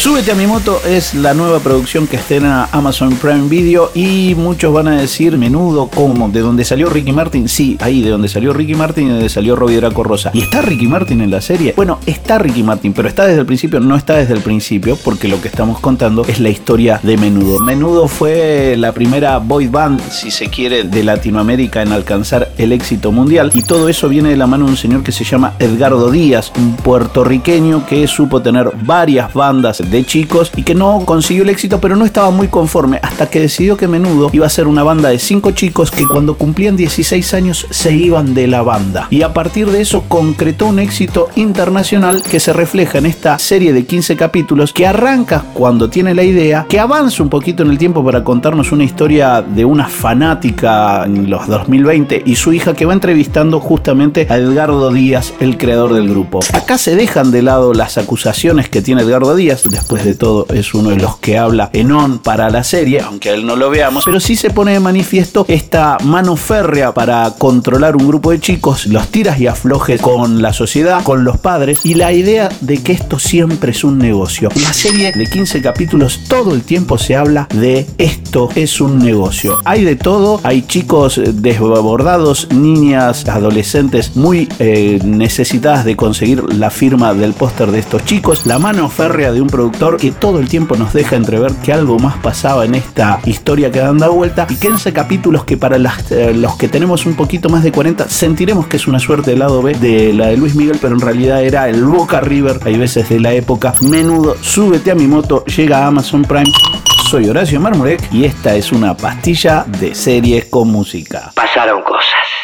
Súbete a mi moto es la nueva producción que estrena Amazon Prime Video y muchos van a decir menudo como de donde salió Ricky Martin, sí, ahí de donde salió Ricky Martin y de donde salió Robbie Draco Rosa. ¿Y está Ricky Martin en la serie? Bueno, está Ricky Martin, pero está desde el principio, no está desde el principio porque lo que estamos contando es la historia de Menudo. Menudo fue la primera boy band, si se quiere, de Latinoamérica en alcanzar el éxito mundial y todo eso viene de la mano de un señor que se llama Edgardo Díaz, un puertorriqueño que supo tener varias bandas de chicos y que no consiguió el éxito, pero no estaba muy conforme hasta que decidió que Menudo iba a ser una banda de cinco chicos que cuando cumplían 16 años se iban de la banda. Y a partir de eso concretó un éxito internacional que se refleja en esta serie de 15 capítulos que arranca cuando tiene la idea, que avanza un poquito en el tiempo para contarnos una historia de una fanática en los 2020 y su hija que va entrevistando justamente a Edgardo Díaz, el creador del grupo. Acá se dejan de lado las acusaciones que tiene Edgardo Díaz, después de todo es uno de los que habla en on para la serie, aunque a él no lo veamos, pero sí se pone de manifiesto esta mano férrea para controlar un grupo de chicos, los tiras y aflojes con la sociedad, con los padres y la idea de que esto siempre es un negocio. La serie de 15 capítulos todo el tiempo se habla de esto es un negocio. Hay de todo, hay chicos desbordados, niñas, adolescentes muy eh, necesitadas de conseguir la firma del póster de estos chicos, la mano férrea de un productor que todo el tiempo nos deja entrever que algo más pasaba en esta historia que dan da vuelta y 15 capítulos que para eh, los que tenemos un poquito más de 40 sentiremos que es una suerte del lado B de la de Luis Miguel, pero en realidad era el Boca River, hay veces de la época. Menudo, súbete a mi moto, llega a Amazon Prime. Soy Horacio Marmurek y esta es una pastilla de series con música. Pasaron cosas.